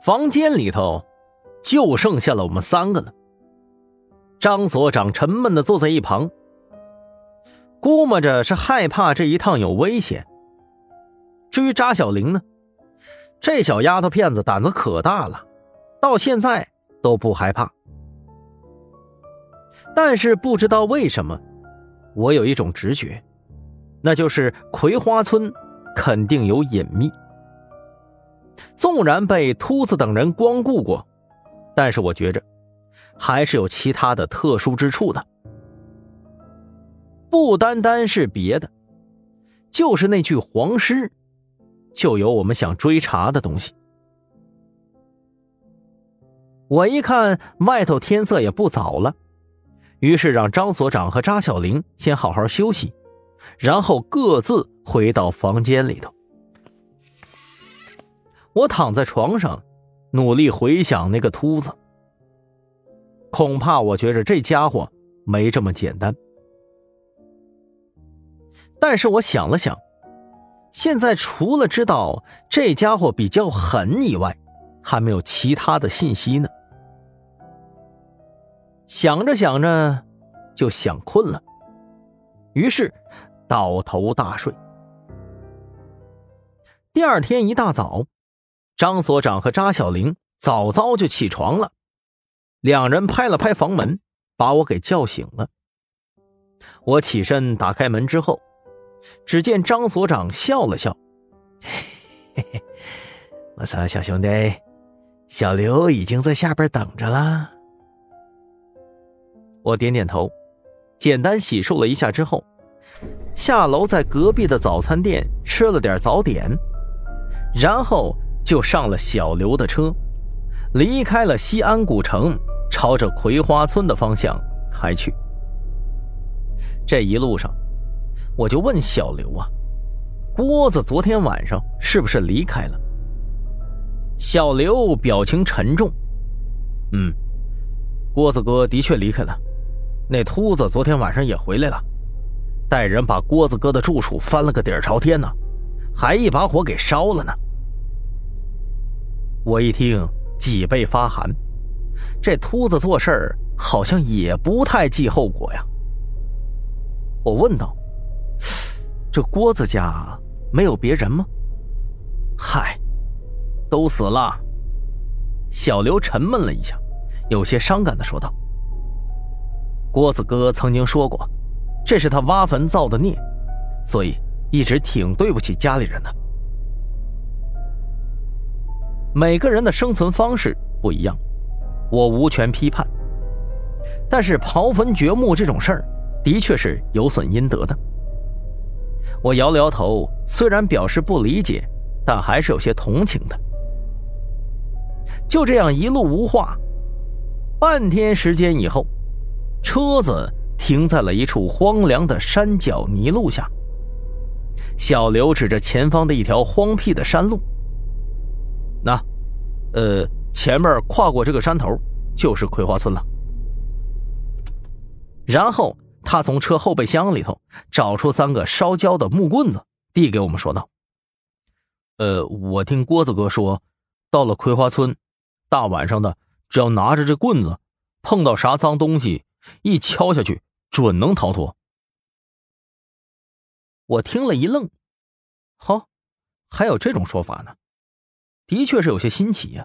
房间里头就剩下了我们三个了。张所长沉闷的坐在一旁，估摸着是害怕这一趟有危险。至于扎小玲呢，这小丫头片子胆子可大了，到现在都不害怕。但是不知道为什么，我有一种直觉，那就是葵花村肯定有隐秘。纵然被秃子等人光顾过，但是我觉着还是有其他的特殊之处的。不单单是别的，就是那具黄尸，就有我们想追查的东西。我一看外头天色也不早了，于是让张所长和扎小玲先好好休息，然后各自回到房间里头。我躺在床上，努力回想那个秃子。恐怕我觉着这家伙没这么简单。但是我想了想，现在除了知道这家伙比较狠以外，还没有其他的信息呢。想着想着，就想困了，于是倒头大睡。第二天一大早。张所长和扎小玲早早就起床了，两人拍了拍房门，把我给叫醒了。我起身打开门之后，只见张所长笑了笑：“嘿嘿，我说小兄弟，小刘已经在下边等着了。”我点点头，简单洗漱了一下之后，下楼在隔壁的早餐店吃了点早点，然后。就上了小刘的车，离开了西安古城，朝着葵花村的方向开去。这一路上，我就问小刘啊：“郭子昨天晚上是不是离开了？”小刘表情沉重：“嗯，郭子哥的确离开了。那秃子昨天晚上也回来了，带人把郭子哥的住处翻了个底儿朝天呢，还一把火给烧了呢。”我一听，脊背发寒。这秃子做事儿好像也不太计后果呀。我问道：“这郭子家没有别人吗？”“嗨，都死了。”小刘沉闷了一下，有些伤感的说道：“郭子哥曾经说过，这是他挖坟造的孽，所以一直挺对不起家里人的。”每个人的生存方式不一样，我无权批判。但是刨坟掘墓这种事儿，的确是有损阴德的。我摇了摇头，虽然表示不理解，但还是有些同情的。就这样一路无话，半天时间以后，车子停在了一处荒凉的山脚泥路下。小刘指着前方的一条荒僻的山路。那，呃，前面跨过这个山头就是葵花村了。然后他从车后备箱里头找出三个烧焦的木棍子，递给我们说道：“呃，我听郭子哥说，到了葵花村，大晚上的，只要拿着这棍子，碰到啥脏东西，一敲下去，准能逃脱。”我听了一愣，好，还有这种说法呢？的确是有些新奇呀。